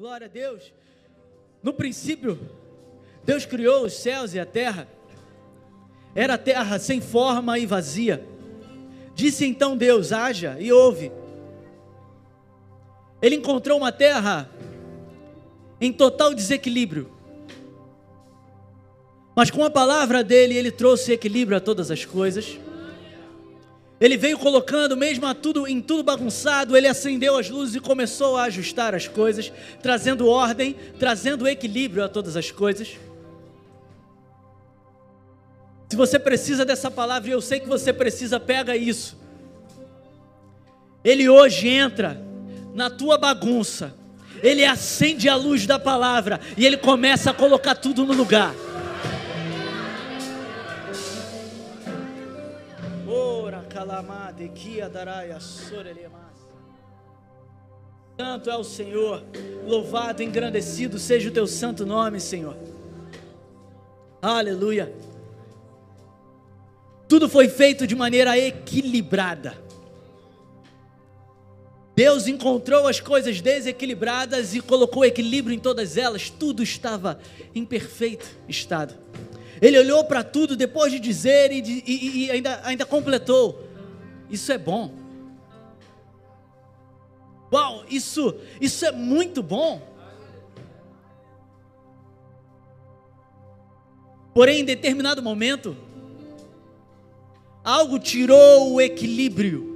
Glória a Deus. No princípio, Deus criou os céus e a terra. Era a terra sem forma e vazia. Disse então Deus: haja e ouve. Ele encontrou uma terra em total desequilíbrio. Mas com a palavra dele, ele trouxe equilíbrio a todas as coisas. Ele veio colocando, mesmo tudo, em tudo bagunçado, ele acendeu as luzes e começou a ajustar as coisas, trazendo ordem, trazendo equilíbrio a todas as coisas. Se você precisa dessa palavra, e eu sei que você precisa, pega isso. Ele hoje entra na tua bagunça, ele acende a luz da palavra e ele começa a colocar tudo no lugar. Santo é o Senhor, louvado, engrandecido seja o teu santo nome, Senhor. Aleluia. Tudo foi feito de maneira equilibrada. Deus encontrou as coisas desequilibradas e colocou equilíbrio em todas elas, tudo estava em perfeito estado. Ele olhou para tudo depois de dizer e, e, e ainda, ainda completou: Isso é bom. Uau, isso, isso é muito bom. Porém, em determinado momento, algo tirou o equilíbrio.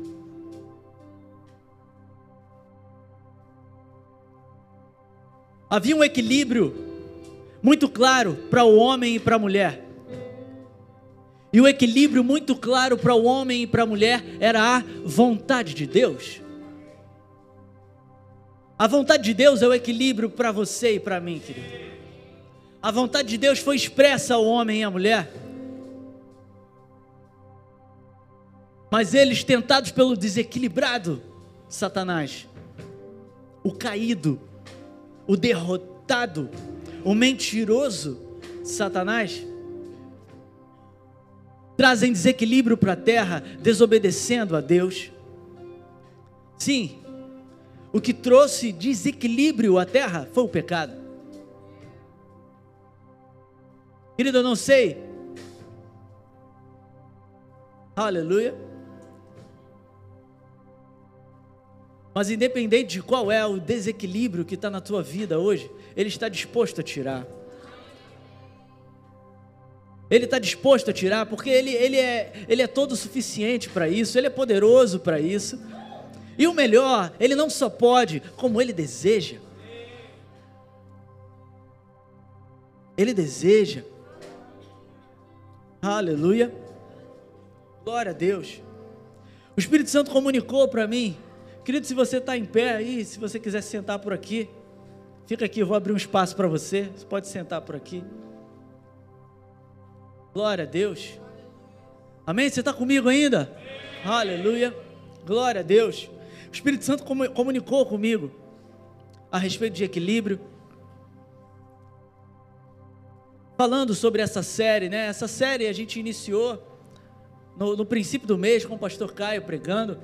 Havia um equilíbrio muito claro para o homem e para a mulher. E o equilíbrio muito claro para o homem e para a mulher era a vontade de Deus. A vontade de Deus é o equilíbrio para você e para mim, querido. A vontade de Deus foi expressa ao homem e à mulher. Mas eles, tentados pelo desequilibrado Satanás, o caído, o derrotado, o mentiroso Satanás, trazem desequilíbrio para a terra, desobedecendo a Deus. Sim, o que trouxe desequilíbrio à terra foi o pecado. Querido, eu não sei. Aleluia. Mas independente de qual é o desequilíbrio que está na tua vida hoje, Ele está disposto a tirar. Ele está disposto a tirar, porque ele, ele, é, ele é todo suficiente para isso, Ele é poderoso para isso. E o melhor, Ele não só pode, como Ele deseja. Ele deseja. Aleluia. Glória a Deus. O Espírito Santo comunicou para mim Querido, se você está em pé aí, se você quiser sentar por aqui, fica aqui, eu vou abrir um espaço para você. Você pode sentar por aqui. Glória a Deus. Amém? Você está comigo ainda? Aleluia. Glória a Deus. O Espírito Santo comunicou comigo a respeito de equilíbrio. Falando sobre essa série, né? Essa série a gente iniciou no, no princípio do mês com o pastor Caio pregando.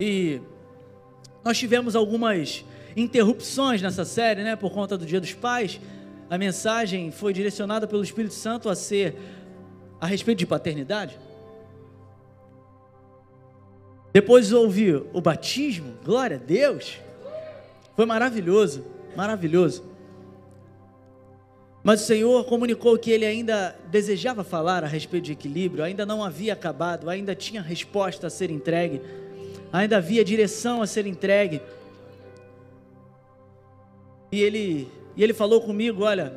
E nós tivemos algumas interrupções nessa série, né, por conta do Dia dos Pais. A mensagem foi direcionada pelo Espírito Santo a ser a respeito de paternidade. Depois houve o batismo, glória a Deus. Foi maravilhoso, maravilhoso. Mas o Senhor comunicou que ele ainda desejava falar a respeito de equilíbrio, ainda não havia acabado, ainda tinha resposta a ser entregue ainda havia direção a ser entregue. E ele, e ele falou comigo: olha,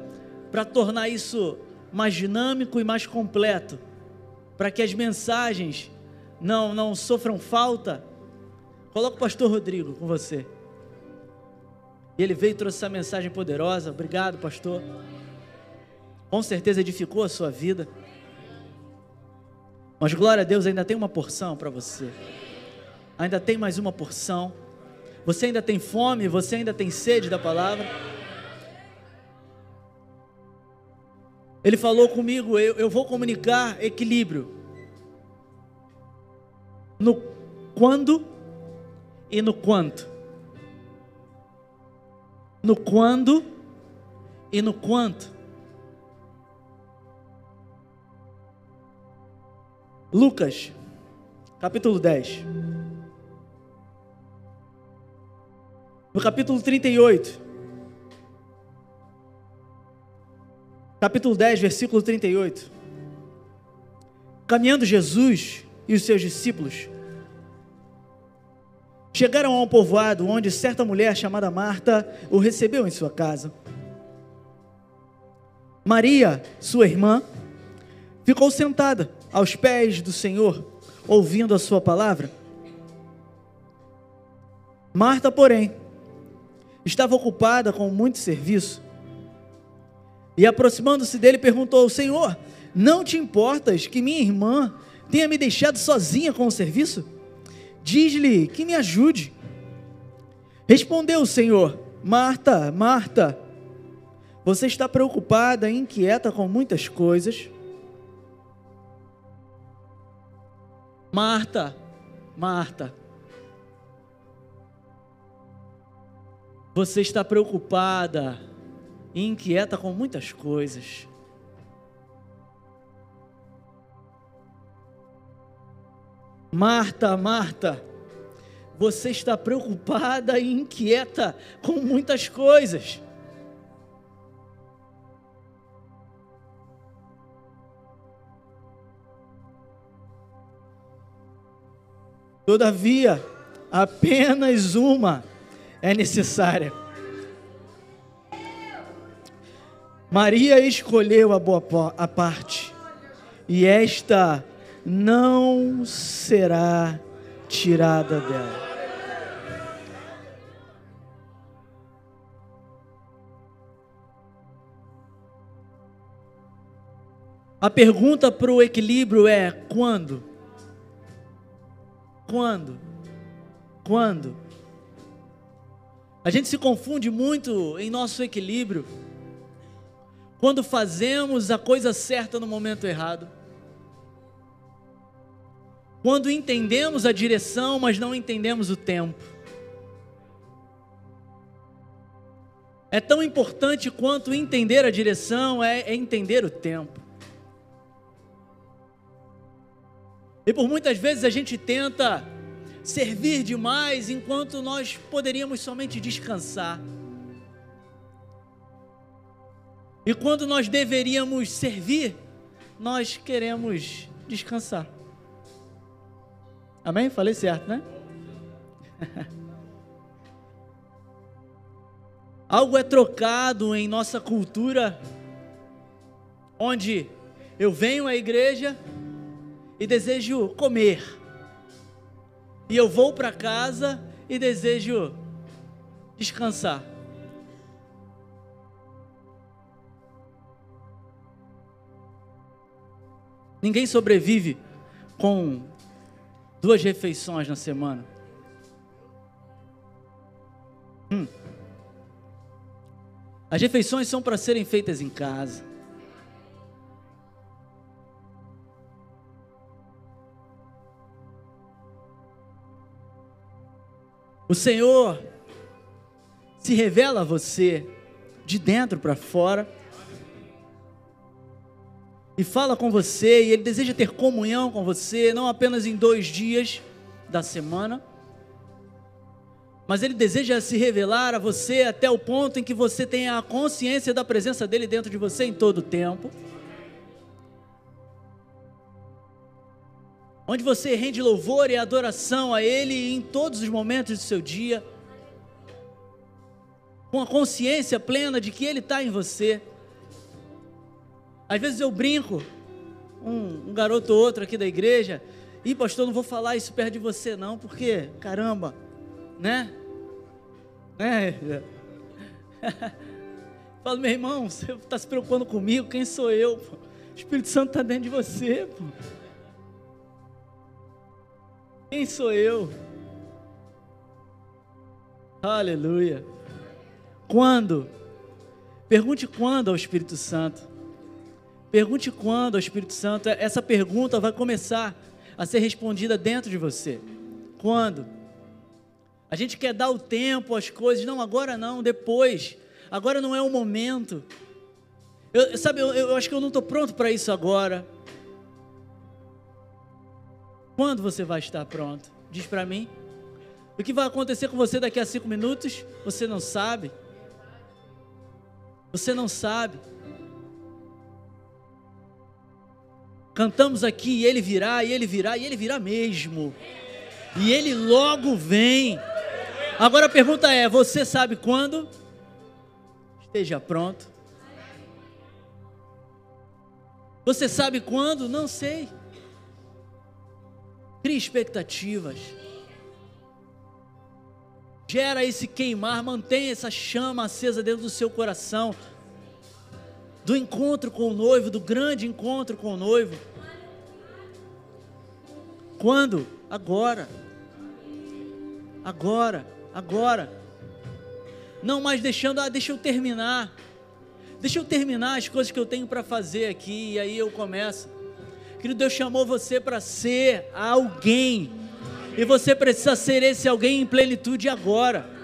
para tornar isso mais dinâmico e mais completo, para que as mensagens não, não sofram falta, coloca o pastor Rodrigo com você. E ele veio e trouxe essa mensagem poderosa. Obrigado, pastor. Com certeza edificou a sua vida. Mas glória a Deus, ainda tem uma porção para você ainda tem mais uma porção. Você ainda tem fome, você ainda tem sede da palavra. Ele falou comigo: eu, eu vou comunicar equilíbrio no quando e no quanto. no quando e no quanto. Lucas, capítulo 10. No capítulo 38. Capítulo 10, versículo 38. Caminhando Jesus e os seus discípulos chegaram a um povoado onde certa mulher chamada Marta o recebeu em sua casa. Maria, sua irmã, ficou sentada aos pés do Senhor, ouvindo a sua palavra. Marta, porém, estava ocupada com muito serviço. E aproximando-se dele, perguntou: Senhor, não te importas que minha irmã tenha me deixado sozinha com o serviço? Diz-lhe que me ajude. Respondeu o Senhor: Marta, Marta, você está preocupada e inquieta com muitas coisas. Marta, Marta, você está preocupada e inquieta com muitas coisas. Marta, Marta, você está preocupada e inquieta com muitas coisas. Todavia, apenas uma é necessária. Maria escolheu a boa a parte, e esta não será tirada dela. A pergunta para o equilíbrio é: quando? Quando? Quando? A gente se confunde muito em nosso equilíbrio quando fazemos a coisa certa no momento errado. Quando entendemos a direção, mas não entendemos o tempo. É tão importante quanto entender a direção é, é entender o tempo. E por muitas vezes a gente tenta servir demais enquanto nós poderíamos somente descansar. E quando nós deveríamos servir, nós queremos descansar. Amém? Falei certo, né? Algo é trocado em nossa cultura, onde eu venho à igreja e desejo comer, e eu vou para casa e desejo descansar. Ninguém sobrevive com duas refeições na semana. Hum. As refeições são para serem feitas em casa. O Senhor se revela a você de dentro para fora e fala com você, e Ele deseja ter comunhão com você, não apenas em dois dias da semana, mas Ele deseja se revelar a você até o ponto em que você tenha a consciência da presença dEle dentro de você em todo o tempo. Onde você rende louvor e adoração a Ele em todos os momentos do seu dia, com a consciência plena de que Ele está em você. Às vezes eu brinco, um, um garoto ou outro aqui da igreja, e pastor, não vou falar isso perto de você não, porque, caramba, né? Né? Falo, meu irmão, você está se preocupando comigo, quem sou eu? Pô? O Espírito Santo está dentro de você. Pô. Quem sou eu? Aleluia. Quando? Pergunte quando ao Espírito Santo. Pergunte quando Espírito Santo. Essa pergunta vai começar a ser respondida dentro de você. Quando? A gente quer dar o tempo às coisas, não, agora não, depois. Agora não é o momento. Eu, sabe, eu, eu acho que eu não estou pronto para isso agora. Quando você vai estar pronto? Diz para mim. O que vai acontecer com você daqui a cinco minutos? Você não sabe. Você não sabe. Cantamos aqui, e ele virá, e ele virá, e ele virá mesmo. E ele logo vem. Agora a pergunta é: você sabe quando? Esteja pronto. Você sabe quando? Não sei. Crie expectativas. Gera esse queimar, mantenha essa chama acesa dentro do seu coração. Do encontro com o noivo, do grande encontro com o noivo. Quando? Agora. Agora, agora. Não mais deixando, ah, deixa eu terminar. Deixa eu terminar as coisas que eu tenho para fazer aqui e aí eu começo. Querido, Deus chamou você para ser alguém. E você precisa ser esse alguém em plenitude agora.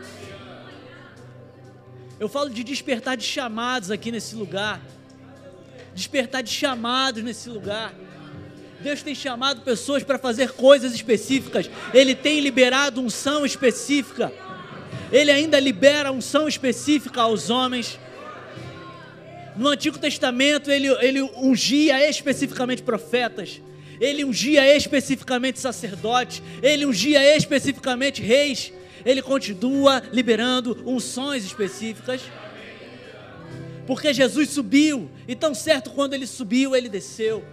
Eu falo de despertar de chamados aqui nesse lugar. Despertar de chamados nesse lugar. Deus tem chamado pessoas para fazer coisas específicas. Ele tem liberado unção específica. Ele ainda libera unção específica aos homens. No Antigo Testamento, ele, ele ungia especificamente profetas. Ele ungia especificamente sacerdotes. Ele ungia especificamente reis. Ele continua liberando unções específicas. Porque Jesus subiu. E tão certo quando ele subiu, ele desceu.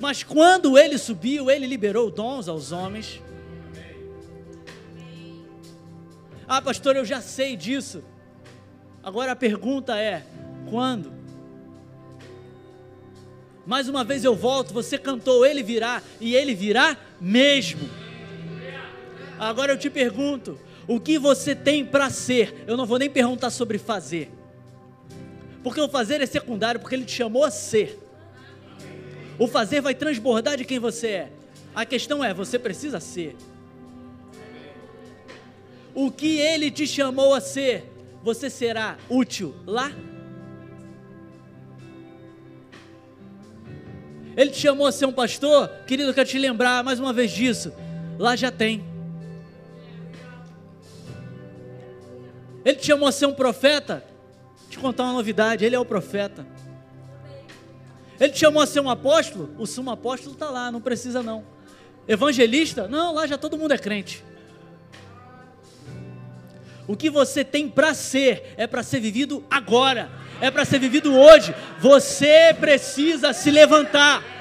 Mas quando ele subiu, ele liberou dons aos homens. Ah, pastor, eu já sei disso. Agora a pergunta é: quando? Mais uma vez eu volto, você cantou, ele virá, e ele virá mesmo. Agora eu te pergunto: o que você tem para ser? Eu não vou nem perguntar sobre fazer, porque o fazer é secundário, porque ele te chamou a ser. O fazer vai transbordar de quem você é. A questão é, você precisa ser. O que ele te chamou a ser, você será útil lá? Ele te chamou a ser um pastor? Querido, eu quero te lembrar mais uma vez disso. Lá já tem. Ele te chamou a ser um profeta? Te contar uma novidade, ele é o profeta. Ele te chamou a ser um apóstolo? O sumo apóstolo está lá, não precisa não. Evangelista? Não, lá já todo mundo é crente. O que você tem para ser é para ser vivido agora, é para ser vivido hoje. Você precisa se levantar.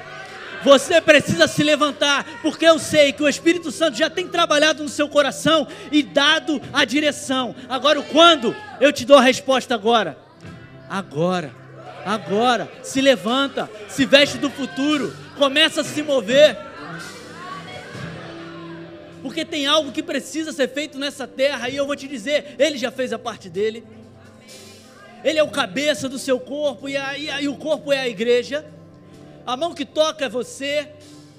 Você precisa se levantar, porque eu sei que o Espírito Santo já tem trabalhado no seu coração e dado a direção. Agora, o quando? Eu te dou a resposta agora. Agora agora, se levanta, se veste do futuro, começa a se mover. Porque tem algo que precisa ser feito nessa terra, e eu vou te dizer, ele já fez a parte dele. Ele é o cabeça do seu corpo, e, aí, e o corpo é a igreja. A mão que toca é você,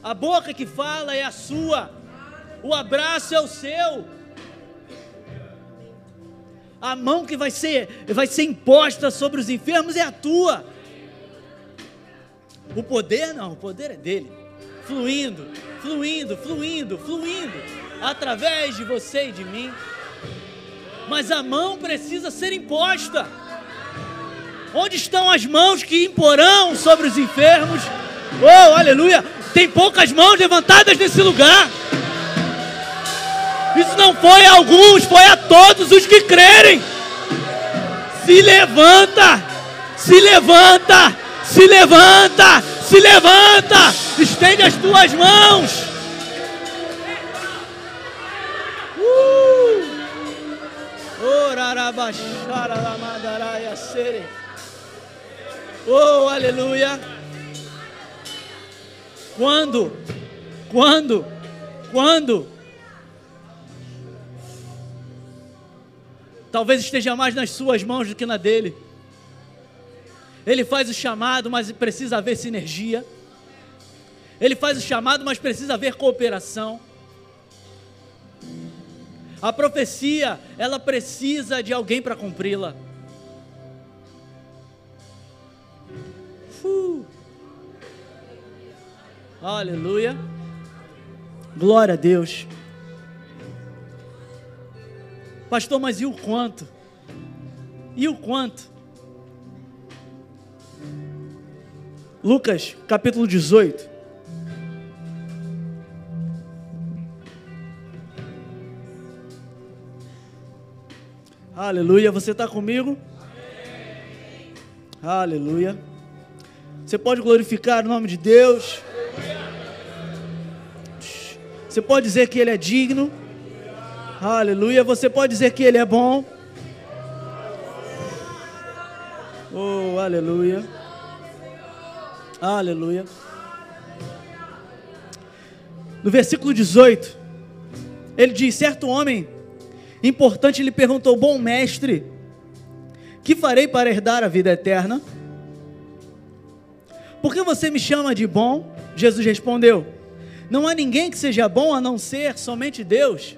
a boca que fala é a sua, o abraço é o seu a mão que vai ser, vai ser imposta sobre os enfermos é a tua. O poder não, o poder é dele. Fluindo, fluindo, fluindo, fluindo, através de você e de mim. Mas a mão precisa ser imposta. Onde estão as mãos que imporão sobre os enfermos? Oh, aleluia! Tem poucas mãos levantadas nesse lugar. Isso não foi a alguns, foi a todos os que crerem. Se levanta, se levanta, se levanta, se levanta, estende as tuas mãos. Uh! Oh, aleluia. Quando? Quando? Quando? Talvez esteja mais nas suas mãos do que na dele. Ele faz o chamado, mas precisa haver sinergia. Ele faz o chamado, mas precisa haver cooperação. A profecia, ela precisa de alguém para cumpri-la. Uh. Aleluia. Glória a Deus. Pastor, mas e o quanto? E o quanto? Lucas capítulo 18. Aleluia, você está comigo? Amém. Aleluia. Você pode glorificar o nome de Deus. Você pode dizer que Ele é digno. Aleluia. Você pode dizer que Ele é bom. Oh, aleluia. Aleluia. No versículo 18, ele diz: Certo homem importante lhe perguntou: Bom mestre, que farei para herdar a vida eterna? Por que você me chama de bom? Jesus respondeu: Não há ninguém que seja bom a não ser somente Deus.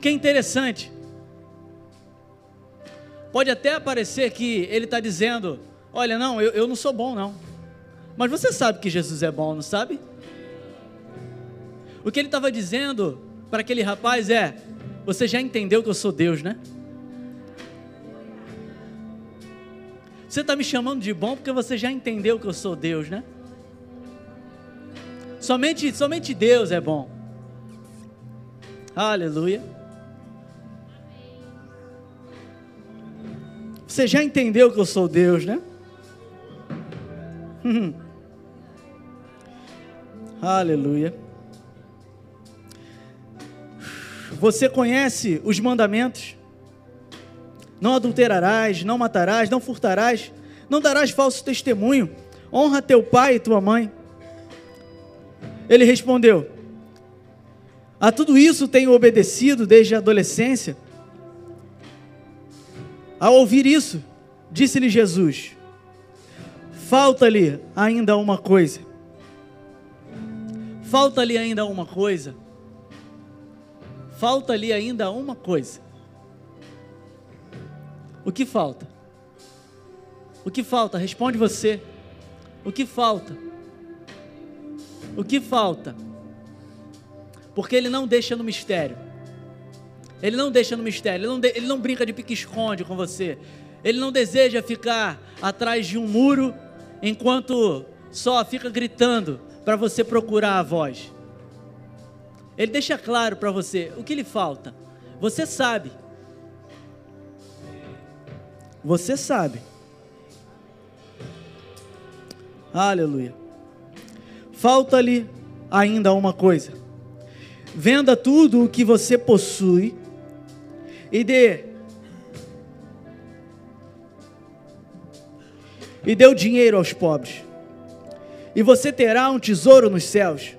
Que interessante. Pode até parecer que ele está dizendo: Olha, não, eu, eu não sou bom, não. Mas você sabe que Jesus é bom, não sabe? O que ele estava dizendo para aquele rapaz é: Você já entendeu que eu sou Deus, né? Você está me chamando de bom porque você já entendeu que eu sou Deus, né? Somente, somente Deus é bom. Aleluia. Você já entendeu que eu sou Deus, né? Aleluia. Você conhece os mandamentos? Não adulterarás, não matarás, não furtarás, não darás falso testemunho, honra teu pai e tua mãe. Ele respondeu: A tudo isso tenho obedecido desde a adolescência. Ao ouvir isso, disse-lhe Jesus: falta-lhe ainda uma coisa. Falta-lhe ainda uma coisa. Falta-lhe ainda uma coisa. O que falta? O que falta? Responde você. O que falta? O que falta? Porque ele não deixa no mistério. Ele não deixa no mistério. Ele não, de, ele não brinca de pique-esconde com você. Ele não deseja ficar atrás de um muro enquanto só fica gritando para você procurar a voz. Ele deixa claro para você o que lhe falta. Você sabe. Você sabe. Aleluia. Falta-lhe ainda uma coisa. Venda tudo o que você possui e dê e deu dinheiro aos pobres. E você terá um tesouro nos céus.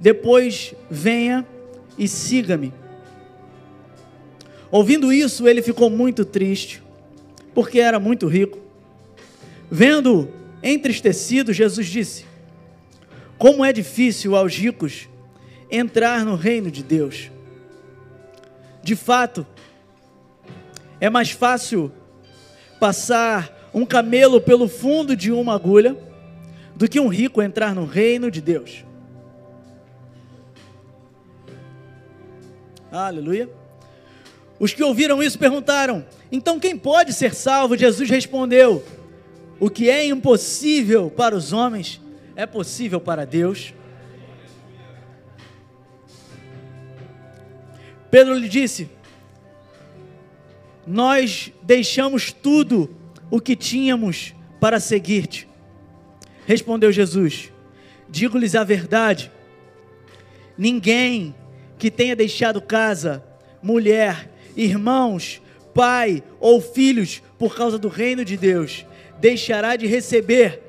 Depois venha e siga-me. Ouvindo isso, ele ficou muito triste, porque era muito rico. Vendo entristecido, Jesus disse: Como é difícil aos ricos entrar no reino de Deus. De fato, é mais fácil passar um camelo pelo fundo de uma agulha do que um rico entrar no reino de Deus. Aleluia. Os que ouviram isso perguntaram: então quem pode ser salvo? Jesus respondeu: o que é impossível para os homens é possível para Deus. Pedro lhe disse: Nós deixamos tudo o que tínhamos para seguir-te. Respondeu Jesus: Digo-lhes a verdade. Ninguém que tenha deixado casa, mulher, irmãos, pai ou filhos por causa do reino de Deus, deixará de receber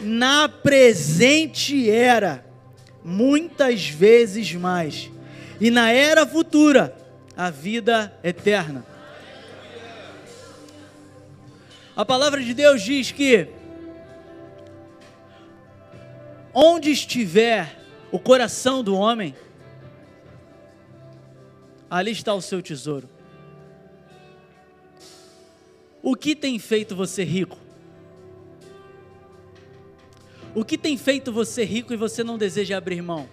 na presente era muitas vezes mais, e na era futura a vida eterna. A palavra de Deus diz que onde estiver o coração do homem, ali está o seu tesouro. O que tem feito você rico? O que tem feito você rico e você não deseja abrir mão?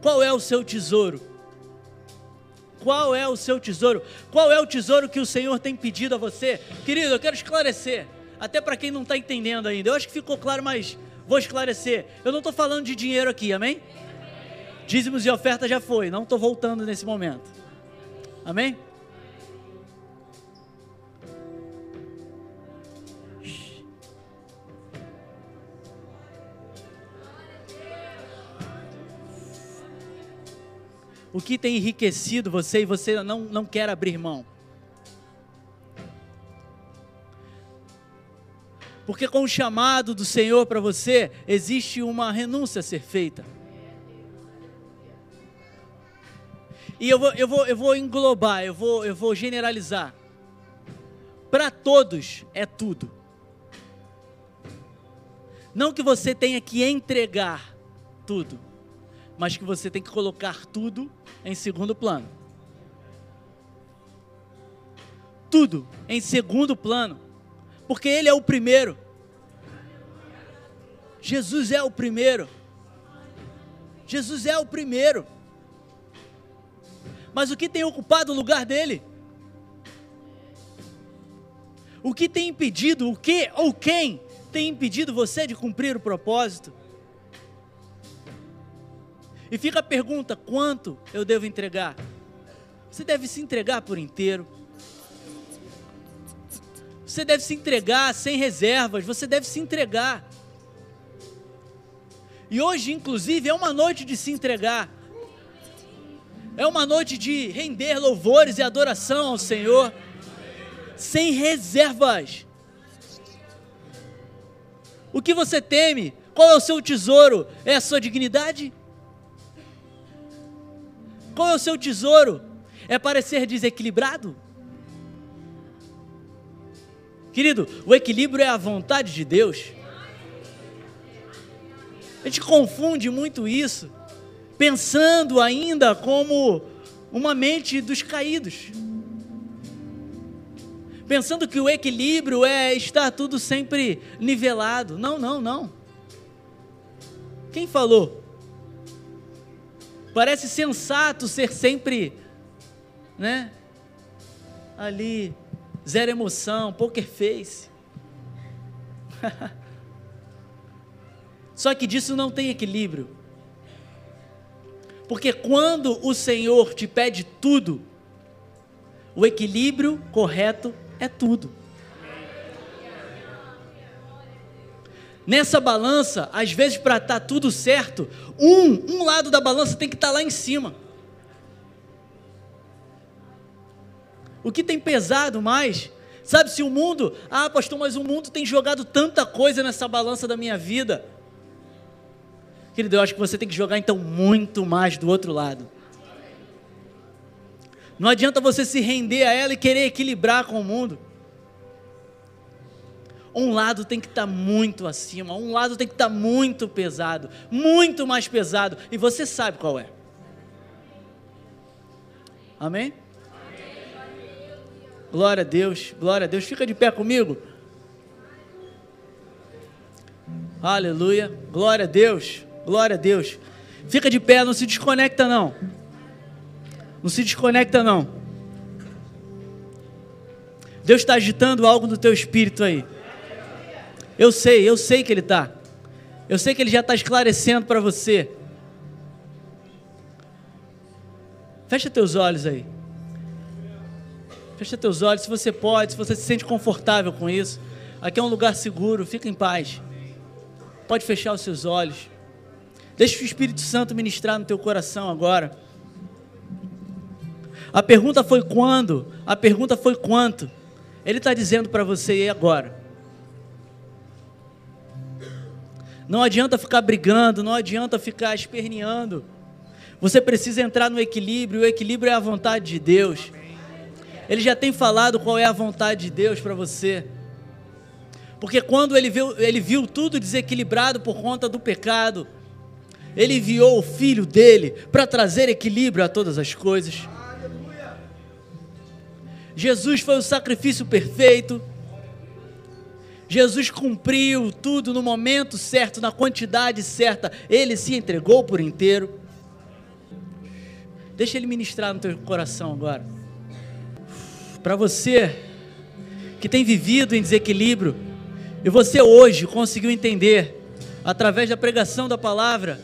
Qual é o seu tesouro? Qual é o seu tesouro? Qual é o tesouro que o Senhor tem pedido a você? Querido, eu quero esclarecer, até para quem não está entendendo ainda. Eu acho que ficou claro, mas vou esclarecer. Eu não estou falando de dinheiro aqui, amém? Dízimos e oferta já foi, não estou voltando nesse momento. Amém? O que tem enriquecido você e você não, não quer abrir mão. Porque com o chamado do Senhor para você, existe uma renúncia a ser feita. E eu vou, eu vou, eu vou englobar, eu vou, eu vou generalizar. Para todos é tudo. Não que você tenha que entregar tudo, mas que você tem que colocar tudo em segundo plano. Tudo em segundo plano, porque Ele é o primeiro. Jesus é o primeiro. Jesus é o primeiro. Mas o que tem ocupado o lugar dele? O que tem impedido, o que ou quem tem impedido você de cumprir o propósito? E fica a pergunta: quanto eu devo entregar? Você deve se entregar por inteiro. Você deve se entregar sem reservas, você deve se entregar. E hoje, inclusive, é uma noite de se entregar. É uma noite de render louvores e adoração ao Senhor, sem reservas. O que você teme? Qual é o seu tesouro? É a sua dignidade? Qual é o seu tesouro? É parecer desequilibrado? Querido, o equilíbrio é a vontade de Deus. A gente confunde muito isso, pensando ainda como uma mente dos caídos. Pensando que o equilíbrio é estar tudo sempre nivelado. Não, não, não. Quem falou? Parece sensato ser sempre, né? Ali, zero emoção, poker face. Só que disso não tem equilíbrio. Porque quando o Senhor te pede tudo, o equilíbrio correto é tudo. Nessa balança, às vezes para estar tá tudo certo, um, um lado da balança tem que estar tá lá em cima. O que tem pesado mais? Sabe se o mundo, ah, pastor, mas o mundo tem jogado tanta coisa nessa balança da minha vida. Querido, eu acho que você tem que jogar então muito mais do outro lado. Não adianta você se render a ela e querer equilibrar com o mundo um lado tem que estar tá muito acima, um lado tem que estar tá muito pesado, muito mais pesado, e você sabe qual é. Amém? Glória a Deus, glória a Deus. Fica de pé comigo. Aleluia, glória a Deus, glória a Deus. Fica de pé, não se desconecta não. Não se desconecta não. Deus está agitando algo no teu espírito aí. Eu sei, eu sei que Ele está. Eu sei que Ele já está esclarecendo para você. Fecha teus olhos aí. Fecha teus olhos, se você pode, se você se sente confortável com isso. Aqui é um lugar seguro, fica em paz. Pode fechar os seus olhos. Deixa o Espírito Santo ministrar no teu coração agora. A pergunta foi quando? A pergunta foi quanto? Ele está dizendo para você e agora? Não adianta ficar brigando, não adianta ficar esperneando. Você precisa entrar no equilíbrio, o equilíbrio é a vontade de Deus. Ele já tem falado qual é a vontade de Deus para você. Porque quando ele viu, ele viu tudo desequilibrado por conta do pecado, Ele enviou o filho dele para trazer equilíbrio a todas as coisas. Jesus foi o sacrifício perfeito. Jesus cumpriu tudo no momento certo, na quantidade certa. Ele se entregou por inteiro. Deixa ele ministrar no teu coração agora. Para você que tem vivido em desequilíbrio, e você hoje conseguiu entender, através da pregação da palavra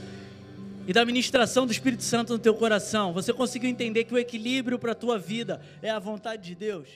e da ministração do Espírito Santo no teu coração, você conseguiu entender que o equilíbrio para a tua vida é a vontade de Deus.